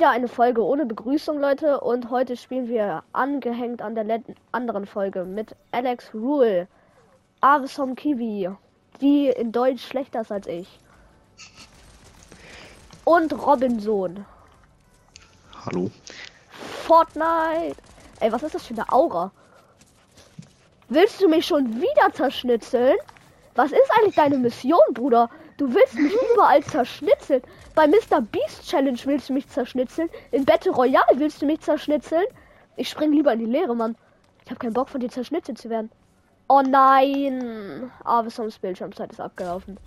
Ja, eine Folge ohne Begrüßung, Leute. Und heute spielen wir angehängt an der anderen Folge mit Alex Rule, Avesom Kiwi, die in Deutsch schlechter ist als ich. Und Robinson. Hallo. Fortnite. Ey, was ist das für eine Aura? Willst du mich schon wieder zerschnitzeln? Was ist eigentlich deine Mission, Bruder? Du willst mich überall zerschnitzeln. Bei Mr. Beast Challenge willst du mich zerschnitzeln. In Battle Royale willst du mich zerschnitzeln. Ich spring lieber in die Leere, Mann. Ich habe keinen Bock von dir zerschnitzelt zu werden. Oh nein. Avesoms Bildschirmzeit ist abgelaufen.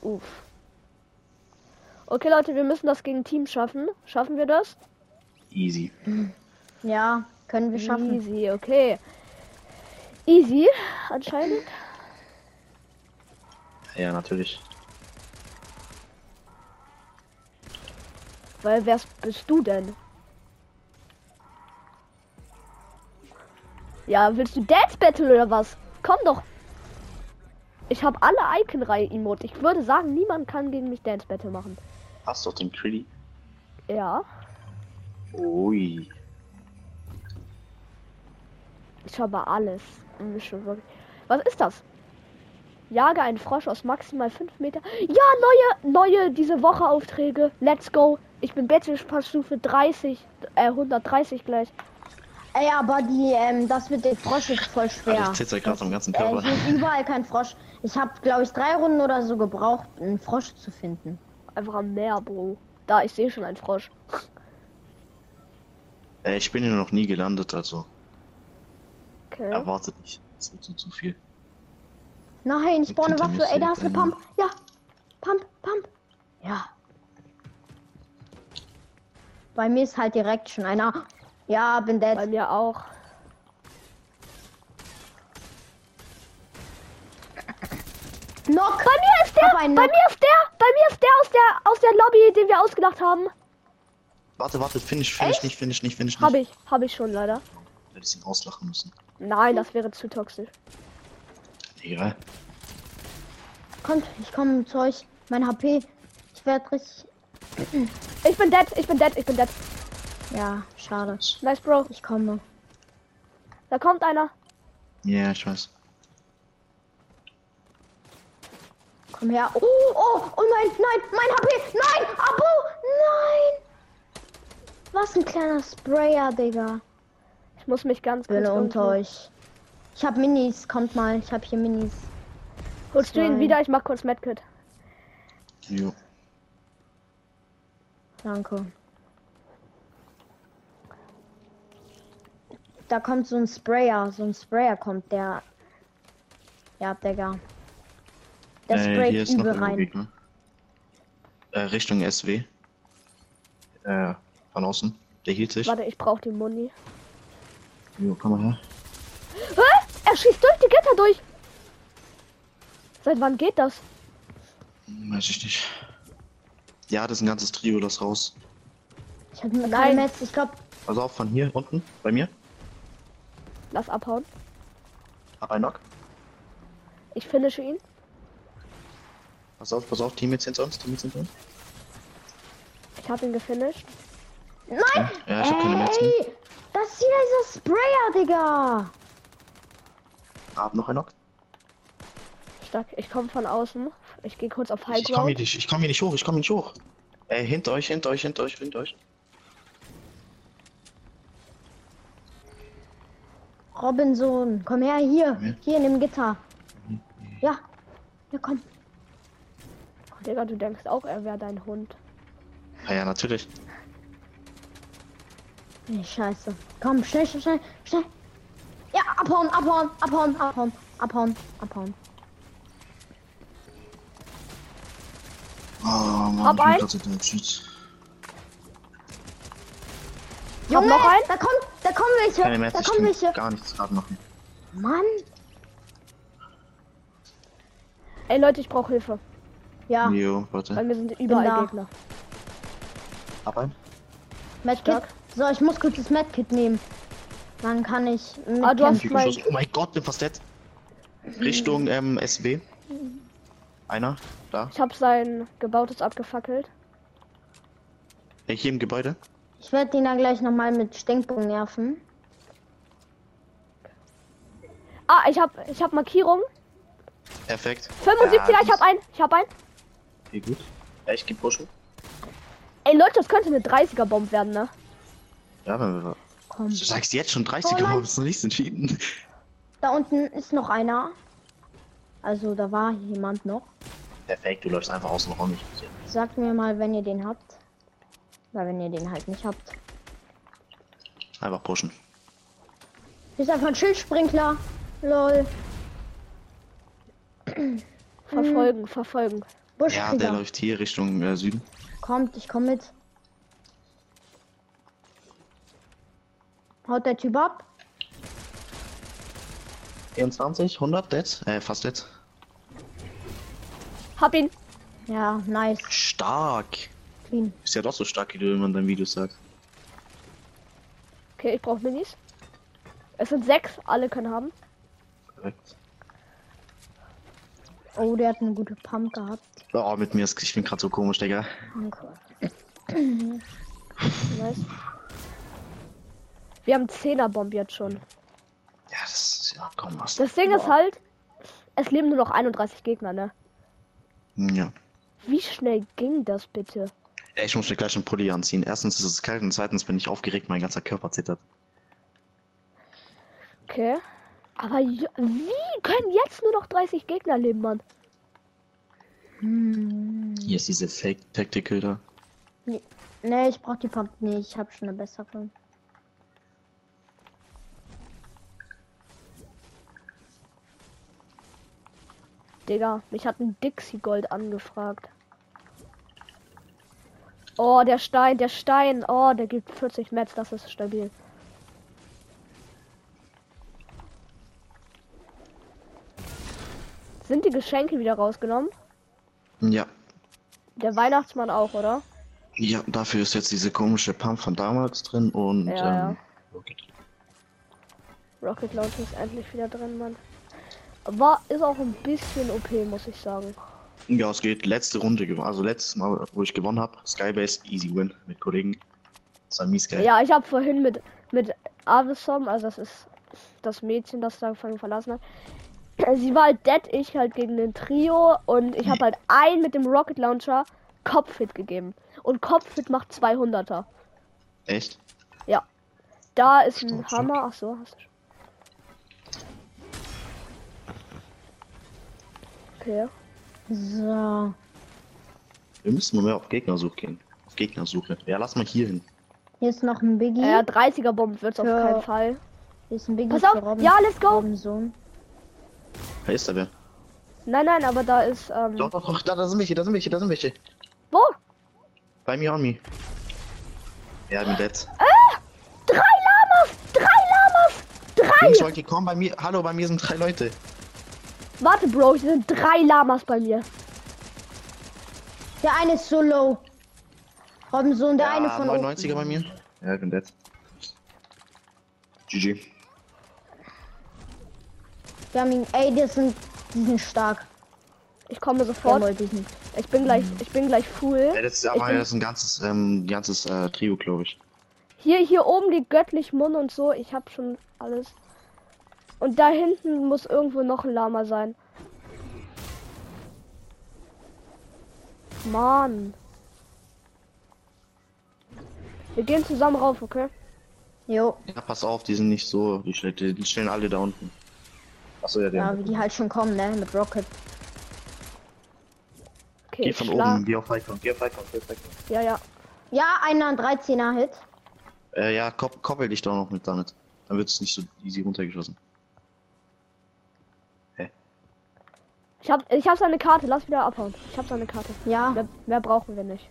Uff. Okay, Leute, wir müssen das gegen Team schaffen. Schaffen wir das? Easy. Ja, können wir schaffen. Easy, okay. Easy, anscheinend. Ja, natürlich. Weil wer bist du denn? Ja, willst du Dance Battle oder was? Komm doch. Ich habe alle Icon-Reihe Emote. Ich würde sagen, niemand kann gegen mich Dance Battle machen. Hast doch den Critty. Ja, Ui. ich habe alles. Was ist das? Jage einen Frosch aus maximal 5 Meter. Ja, neue, neue diese Woche Aufträge. Let's go. Ich bin Battle Pass Stufe 30, äh, 130 gleich. Ey, aber die, ähm, das mit den Frosch ist voll schwer. Also ich zitzer gerade am ganzen Äh, Körper. hier ist überall kein Frosch. Ich habe, glaube ich, drei Runden oder so gebraucht, einen Frosch zu finden. Einfach am Meer, Bro. Da, ich sehe schon einen Frosch. Äh, ich bin hier noch nie gelandet, also Okay. erwartet nicht. Das wird so zu viel. Nein, ich brauche eine Waffe. Ey, da hast du einer. Pump. Ja. Pump, Pump. Ja. Bei mir ist halt direkt schon einer. Ja, bin Bei dead. mir auch. Knock. Bei mir ist der! Hab Bei mir ist der! Bei mir ist der aus der aus der Lobby, den wir ausgedacht haben. Warte, warte, finish, finish nicht, finish nicht, finish nicht. Habe ich, habe ich schon leider. Hätte ich ihn auslachen müssen. Nein, das wäre zu toxisch. Egal. Kommt, ich komme zu euch. Mein HP. Ich werde richtig. Ich bin dead, ich bin dead, ich bin dead. Ja, schade. Nice, Bro. Ich komme. Da kommt einer. Ja, ich weiß. Komm her. Oh, oh, oh nein, nein, mein HP. Nein, Abo, nein. Was ein kleiner Sprayer, Digga. Ich muss mich ganz kurz. Bin unter euch. Ich hab Minis, kommt mal. Ich hab hier Minis. Holst du ihn Zwei. wieder? Ich mach kurz Medkit. Jo. Danke. Da kommt so ein Sprayer. So ein Sprayer kommt, der. Ja, Digga. Der Äh, hier sprayt ist noch übel ein rein. Gegner. Äh, Richtung SW. Äh, von außen. Der hielt sich. Warte, ich brauche die Muni. Jo, komm mal her. Hä? Er schießt durch die Gitter durch. Seit wann geht das? Weiß ich nicht. Ja, das ist ein ganzes Trio, das raus. Ich hab Nein. Metz. Ich glaub. Also auch von hier unten, bei mir. Lass abhauen. Hab einen Knock. Ich finische ihn. Pass auf, pass auf, Teammates hinter uns, Teammates hinter uns. Ich habe ihn gefinisht. Nein! Ja, ich hab keine Metz mehr. Ey! Das ist hier dieser Sprayer, Digga! Hab noch einen Knock. Stark. Ich komme von außen. Ich gehe kurz auf High Ich, ich komm hier Ground. nicht, ich komm hier nicht hoch, ich komm hier nicht hoch. Ey, hinter euch, hinter euch, hinter euch, hinter euch. Robinson, komm her, hier. Ja. Hier in dem Gitter. Ja. Ja, komm. Digga, du denkst auch, er wäre dein Hund. Ja, ja, natürlich. Nee, scheiße. Komm, schnell, schnell, schnell, schnell. Ja, abhauen, abhauen, abhauen, abhauen, abhauen, abhauen. Oh, Mann, Hab Cheat. Hab noch einen? da kommt, da kommen welche, Keine Metz, da kommen welche. gar nichts gerade machen. Mann. Ey Leute, ich brauche Hilfe. Ja, Jo, warte. Bei mir sind überall. Gegner. Hab einen. Medkit. So, ich muss kurz das Medkit nehmen. Dann kann ich mit Ah, du hast- mein-. Oh mein Gott, bin fast dead. Richtung ähm, SW. Einer, da. Ich habe sein gebautes abgefackelt. Äh, hier im Gebäude. Ich werde ihn dann gleich nochmal mit Stinkbogen nerven. Ah, ich hab, ich hab Markierung. Perfekt. 75er, Ja, ich hab einen. Ich hab einen. Okay, gut. Ja, ich geb pushen. Ey Leute, das könnte eine 30er Bomb werden, ne? Ja, wenn wir. Komm. Du sagst jetzt schon 30 Oh aber bist noch nicht entschieden. Da unten ist noch einer. Also da war jemand noch. Perfekt, du läufst einfach außen rum. Sagt mir mal, wenn ihr den habt. Weil wenn ihr den halt nicht habt. Einfach pushen. Hier ist einfach ein Schildsprinkler. Lol. Verfolgen, verfolgen. Ja, der läuft hier Richtung äh, Süden. Kommt, ich komm mit. Haut der Typ ab? 24, 100, dead. Äh, fast dead. Hab ihn. Ja, nice. Stark. Clean. Ist ja doch so stark, wie du immer in deinen Videos sagst. Okay, ich brauche Minis. Es sind sechs, alle können haben. Perfekt. Oh, der hat eine gute Pump gehabt. Oh, mit mir ist, ich bin gerade so komisch, Digga. Danke. Nice. Wir haben 10er Bomb jetzt schon. Ja, das ist, ja, komm, was. Das Ding ist halt, es leben nur noch 31 Gegner, ne? Ja. Wie schnell ging das bitte? Ich muss mir gleich einen Pulli anziehen. Erstens ist es kalt und zweitens bin ich aufgeregt, mein ganzer Körper zittert. Okay. Aber wie können jetzt nur noch 30 Gegner leben, Mann? Hm. Hier ist diese Fake Tactical da. Ne, ich brauch die Pump nicht. Ich hab schon eine bessere. Digga, mich hat ein Dixie Gold angefragt. Oh, der Stein, der Stein. Oh, der gibt 40 Metz, das ist stabil. Sind die Geschenke wieder rausgenommen? Ja. Der Weihnachtsmann auch, oder? Ja, dafür ist jetzt diese komische Pump von damals drin und Ja, ja. ähm, okay. Rocket Launch ist endlich wieder drin, Mann. War, ist auch ein bisschen OP, muss ich sagen. Ja, es geht letzte Runde, also letztes Mal, wo ich gewonnen habe, Skybase Easy Win mit Kollegen. Das war mies geil. Ja, ich habe vorhin mit, mit Avisom, also das ist das Mädchen, das da vorhin verlassen hat. Sie war halt dead, ich halt gegen den Trio und ich habe halt ein mit dem Rocket Launcher Kopfhit gegeben. Und Kopfhit macht 200er. Echt? Da ist ein. Hammer. Ach so, hast du schon. Okay. So. Wir müssen nur mehr auf Gegnersuche gehen. Auf Gegnersuche. Ja, lass mal hier hin. Hier ist noch ein Biggie. Ja, 30er Bomb wird's auf Ja. keinen Fall. Hier ist ein Biggie Pass auf, Robin. ja, let's go. Robinson. Da ist er wer? Nein, nein, aber da ist, ähm, Doch, doch, doch, da, da sind welche, da sind welche, da sind welche. wo? Bei mir on me. Ja, mit Dead. Drei Lamas! Drei Lamas! Drei! Jungs, wollt ihr kommen bei mir? Hallo, bei mir sind drei Leute. Warte, Bro, hier sind drei Lamas bei mir. Der eine ist so low. Robinson, der ja, eine von 99er bei mir. Ja, ich bin dead. GG. Wir haben ihn. Ey, die sind, die sind stark. Ich komme sofort. wollte ich. Ich bin gleich, ich bin gleich full. Ja, das ist aber bin- das ist ein ganzes, ähm, ganzes äh, Trio, glaube ich. Hier, hier oben liegt göttlich Mund und so. Ich habe schon alles. Und da hinten muss irgendwo noch ein Lama sein. Mann. Wir gehen zusammen rauf, okay? Jo. Ja, pass auf, die sind nicht so, die, stehen- die stehen alle da unten. Achso, ja, der. Ja, wie die halt schon kommen, ne? Mit Rocket. Okay, Geh von schlag. oben, geh auf Icon, geh auf Icon, geh auf Icon. Ja, ja. Ja, einer 13er Hit. Äh, ja, kopp, koppel dich doch noch mit damit. Dann wird es nicht so easy runtergeschossen. Ich hab, ich hab seine Karte. Lass wieder abhauen. Ich hab seine Karte. Ja. Mehr, mehr brauchen wir nicht.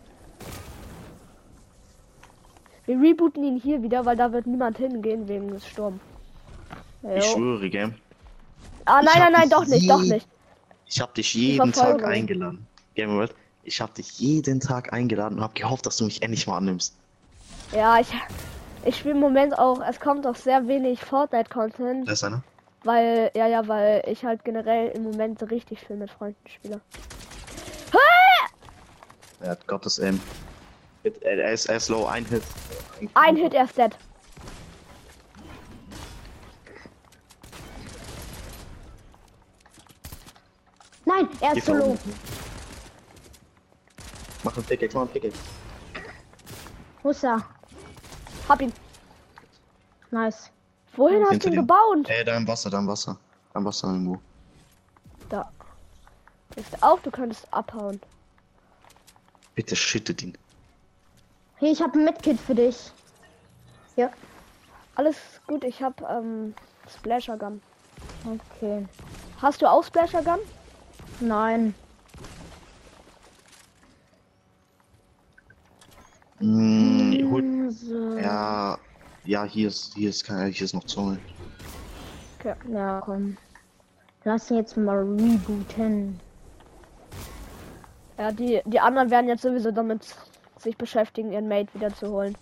Wir rebooten ihn hier wieder, weil da wird niemand hingehen wegen des Sturms. Ich schwöre, gell? Ah, nein, hab nein, nein, doch nicht, doch nicht. Ich habe dich jeden Tag eingeladen. Game World. Ich habe dich jeden Tag eingeladen und habe gehofft, dass du mich endlich mal annimmst. Ja, ich, ich spiele im Moment auch, es kommt auch sehr wenig Fortnite-Content, Das ist einer? Weil, ja, ja, weil ich halt generell im Moment richtig viel mit Freunden spiele. Er hat Gottes Aim. Äh, er, ist, er ist low, ein Hit. Ein Hit, er ist dead. Nein, er ist solo. vorne. Mach einen Pickaxe, mach einen Pickaxe. Wo ist er? Hab ihn. Nice. Wohin hast du ihn gebaut? Äh, da im Wasser, da im Wasser. Da im Wasser irgendwo. Da. Ist auf, du könntest abhauen. Bitte shittet ihn. Hier, ich habe ein Medkit für dich. Ja. Alles gut, ich hab ähm, Splasher Gun. Okay. Hast du auch Splasher Gun? Nein. Mm, Hm, So. ja, ja, hier ist, hier ist, kein, hier ist noch Zunge. Okay. Ja, komm. Lass ihn jetzt mal rebooten. Ja, die, die anderen werden jetzt sowieso damit sich beschäftigen, ihren Mate wieder zu holen.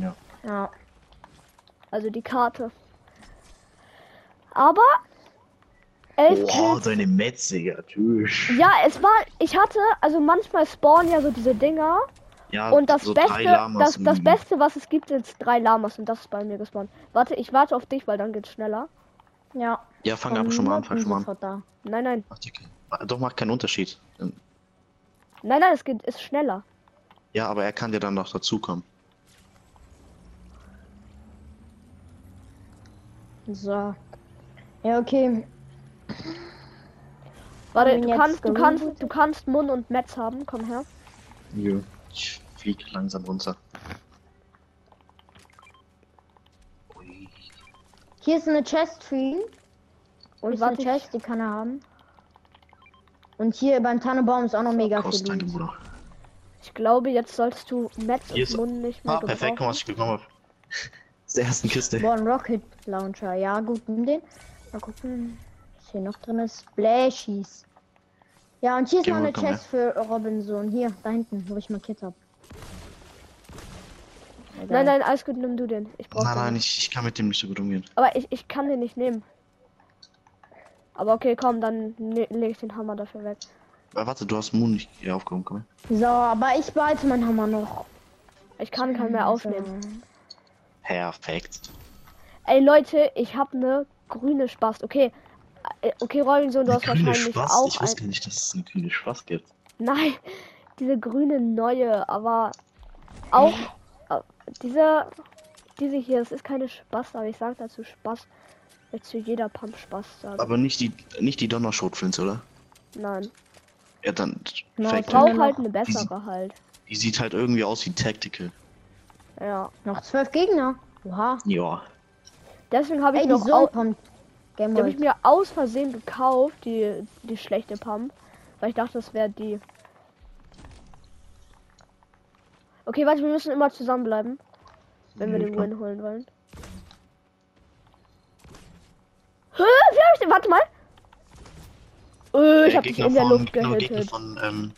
Ja. Ja. Also die Karte. Aber elf Boah, seine Metziger, tschüss. Ja, es war. Ich hatte, also manchmal spawnen ja so diese Dinger. Ja, Und das so Beste, das, das. Beste, was es gibt, sind drei Lamas und das ist bei mir gespawnt. Warte, ich warte auf dich, weil dann geht's schneller. Ja. Ja, fang aber schon mal an, fang schon mal an. da. Nein, nein, Ach, Dicke. Doch, macht keinen Unterschied. nein, nein, es geht, ist schneller. Ja, aber er kann dir dann noch dazukommen. So. Ja, okay. Warte, du kannst, du kannst, du kannst Mun und Metz haben. Komm her. Ja. Ich flieg langsam runter. Ui. Hier ist eine Chest für ihn. Und Ist eine Chest, die kann er haben. Und hier beim Tannenbaum ist auch noch mega viel. Ich glaube, jetzt solltest du Metz Hier und ist- Mun nicht mehr Ah, perfekt, gebrauchen. was ich bekommen habe. Der ersten Kiste. Boah, ein Rocket Launcher. Ja, gut, nimm den. Mal gucken, was hier noch drin ist. Splashies. Ja, und hier ist Geh noch mal, eine komm. Chest für Robinson. Hier, da hinten, wo ich markiert habe. Nein, nein, alles gut, nimm du den. Ich brauch Nein, den nein, ich, ich kann mit dem nicht so gut umgehen. Aber ich, ich kann den nicht nehmen. Aber okay, komm, dann ne, lege ich den Hammer dafür weg. Aber warte, du hast Moon nicht hier aufgehoben, komm her. So, aber ich behalte meinen Hammer noch. Ich kann keinen mehr aufnehmen. Perfekt. Ey Leute, ich habe eine grüne Spast. Okay, Äh, okay, Robinson, du Eine hast wahrscheinlich Spaß? auch Ich ein... wusste gar nicht, dass es eine grüne Spaß gibt. Nein, diese grüne neue, aber auch äh, diese, diese hier, es ist keine Spaß, aber ich sag dazu Spaß, weil zu jeder Pump Spaß sagen. Aber nicht die, nicht die Donnerschrotflinte, oder? Nein, Ja, dann. Brauch- ich brauche halt eine die bessere halt. Die sieht halt irgendwie aus wie Tactical. Ja, Noch zwölf Gegner. Oha. Ja. deswegen habe ich, Ey, die noch au. Game die hab ich mir aus Versehen gekauft, die, die schlechte Pump, weil ich dachte, das wäre die. Okay, warte, wir müssen immer zusammenbleiben, wenn wir Ja, den. Win holen wollen. Hä? Wie hab ich den? Warte mal. Äh, ich hab dich in der von, Luft genau, gehittet. von, ähm,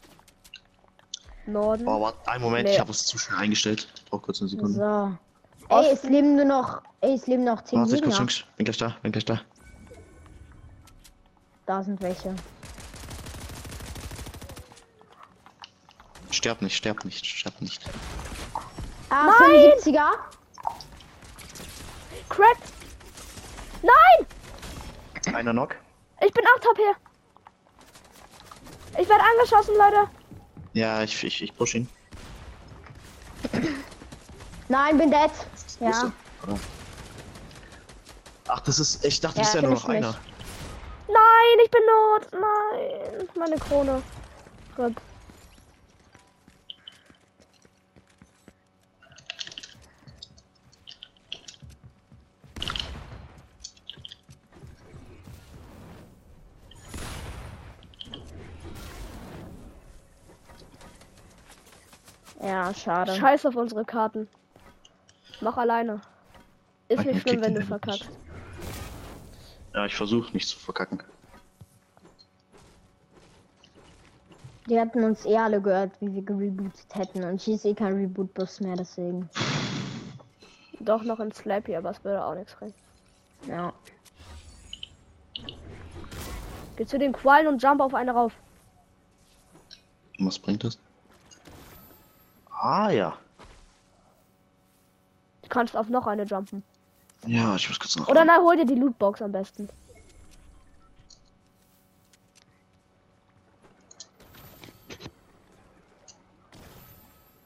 Norden. oh, warte, einen Moment, Nee. ich habe es zu schnell eingestellt. Brauch kurz eine Sekunde. So. Ey, es leben nur noch. Ey, es leben noch zehn Warte, ich. Bin gleich da, bin gleich da. Da sind welche. Sterb nicht, sterb nicht, sterb nicht. Ah, 75er. Crack! Nein! Einer Knock? Ich bin 8 HP. Ich werde angeschossen, Leute. Ja, ich, ich, ich push ihn. Nein, bin dead. Ja. oder? Ach, das ist. Ich dachte, Ja, das ist ja nur noch einer. nicht. Nein, ich bin not. Nein, meine Krone. Gott. Ja, schade. Scheiß auf unsere Karten. Mach alleine. Ist nicht schlimm, wenn du verkackst. Ja, ich versuche nicht zu verkacken. Die hatten uns eh alle gehört, wie wir gerebootet hätten. Und hier ist eh kein Reboot-Bus mehr, deswegen. Doch noch ein Slappy, aber es würde auch nichts bringen. Ja. Geh zu den Quallen und jump auf eine rauf. Was bringt das? Ah ja. Du kannst auf noch eine jumpen. Ja, ich muss kurz nach. Oder nein, hol dir die Lootbox am besten.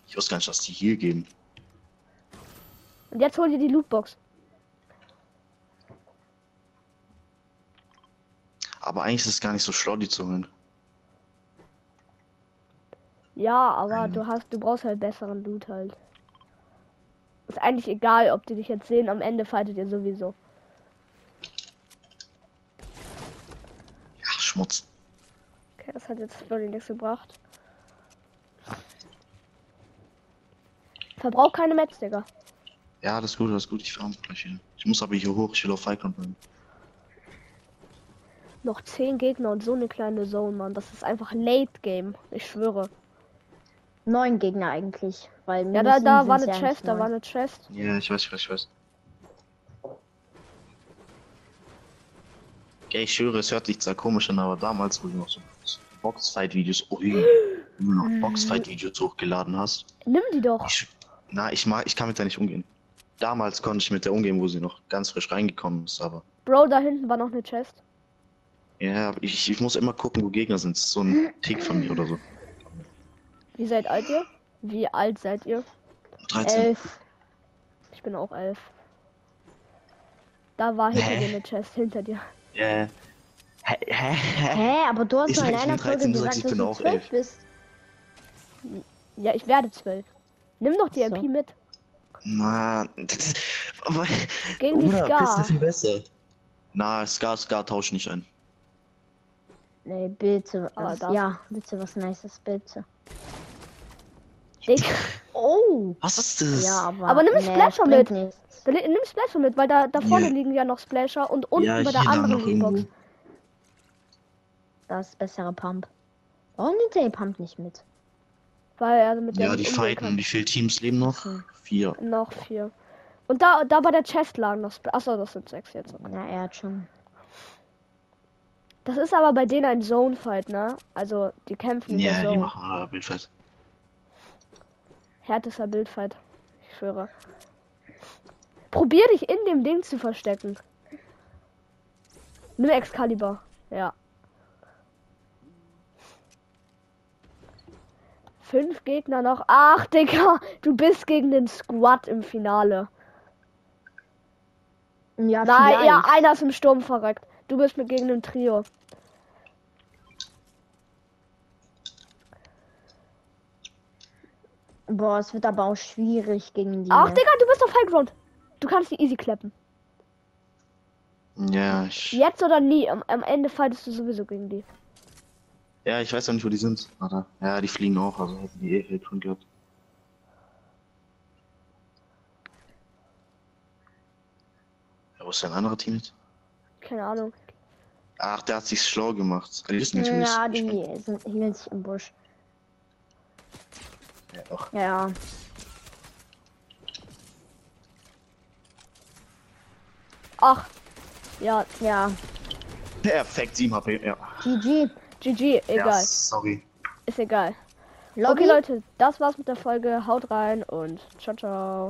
Ich wusste gar nicht, dass die hier gehen. Und jetzt hol dir die Lootbox. Aber eigentlich ist es gar nicht so schlau, die zu holen. Ja, aber Mhm. du hast, du brauchst halt besseren Loot halt. Ist eigentlich egal, ob die dich jetzt sehen, am Ende fightet ihr sowieso. Ja, Schmutz. Okay, das hat jetzt wirklich nichts gebracht. Verbrauch keine Metz, Digga. Ja, das ist gut, das ist gut. Ich wieder. Ich muss aber hier hoch. Ich will auf Icon bleiben. Noch 10 Gegner und so eine kleine Zone, Mann. Das ist einfach Late Game. Ich schwöre. Neun Gegner eigentlich. Weil Ja, da, da war eine ja Chest, da war eine Chest. Ja, ich weiß, ich weiß, ich weiß. Okay, ich schwöre, es hört sich zwar komisch an, aber damals, wo du noch so Boxfight-Videos, oh, du noch Boxfight-Videos hochgeladen hast, Nimm die doch. ich, na, ich mag, ich kann mit der nicht umgehen. Damals konnte ich mit der umgehen, wo sie noch ganz frisch reingekommen ist, aber Bro, da hinten war noch eine Chest. ja, ich, ich muss immer gucken, wo Gegner sind. Das ist so ein Tick von mir oder so. Wie seid alt ihr? Wie alt seid ihr? 13. Elf. Ich bin auch elf. Da war hinter dir eine Chest, hinter dir. Ja. Hä? Hä? Hä? Hä, aber du hast Ich doch in sag, ich bin einer Folge 13, du gesagt, dass bin du auch zwölf elf. bist. Ja, ich werde zwölf. Nimm doch die So. MP mit. Mann, das ist, aber, Gegen die Bruder, bist du Ska. viel besser. Na, Ska, Ska tausch nicht ein. Nee, bitte. Aber Was, das- ja, bitte was Nices, bitte. Digga. Oh! Was ist das? Ja, aber. Aber nimm nee, Splasher mit. nichts. Nimm Splasher mit, weil da, da vorne Ja. liegen ja noch Splasher und unten ja, bei der anderen irgendwo. Das ist bessere Pump. Warum nimmt der Pump nicht mit? Weil er mit der Ja, die fighten. Wie viele Teams leben noch? Hm. Vier. Noch vier. Und da, da bei der Chest lagen noch Spl Achso, das sind sechs jetzt. Na, er hat schon. Das ist aber bei denen ein Zone-Fight, ne? Also, die kämpfen in der Ja, die machen äh, Bildfett. Härtester Bildfight. Ich schwöre. Probier dich in dem Ding zu verstecken. Nimm Excalibur. Ja. Fünf Gegner noch. Ach, Digga. Du bist gegen den Squad im Finale. Ja, Nein, ja, vielleicht. einer ist im Sturm verreckt. Du bist mit gegen ein Trio. Boah, es wird aber auch schwierig gegen die. Ach? Digga, du bist auf Highground. Du kannst die easy klappen. Ja, ich, Jetzt oder nie. Am, am Ende fightest du sowieso gegen die. ja, ich weiß ja nicht, wo die sind. Warte. Ja, die fliegen auch, also hätten die eh schon gehabt. Ja, wo ist dein anderer Team jetzt? Keine Ahnung. Ach, der hat sich schlau gemacht. Die wissen nicht, Ja, die sind hielten sich im Busch. Ja, doch. Ja. Ach. Ja, Ja. Perfekt, 7 HP, ja. GG. GG. Egal. Ja, sorry. Ist egal. Lobby. Okay, Leute, das war's mit der Folge. Haut rein und ciao, ciao.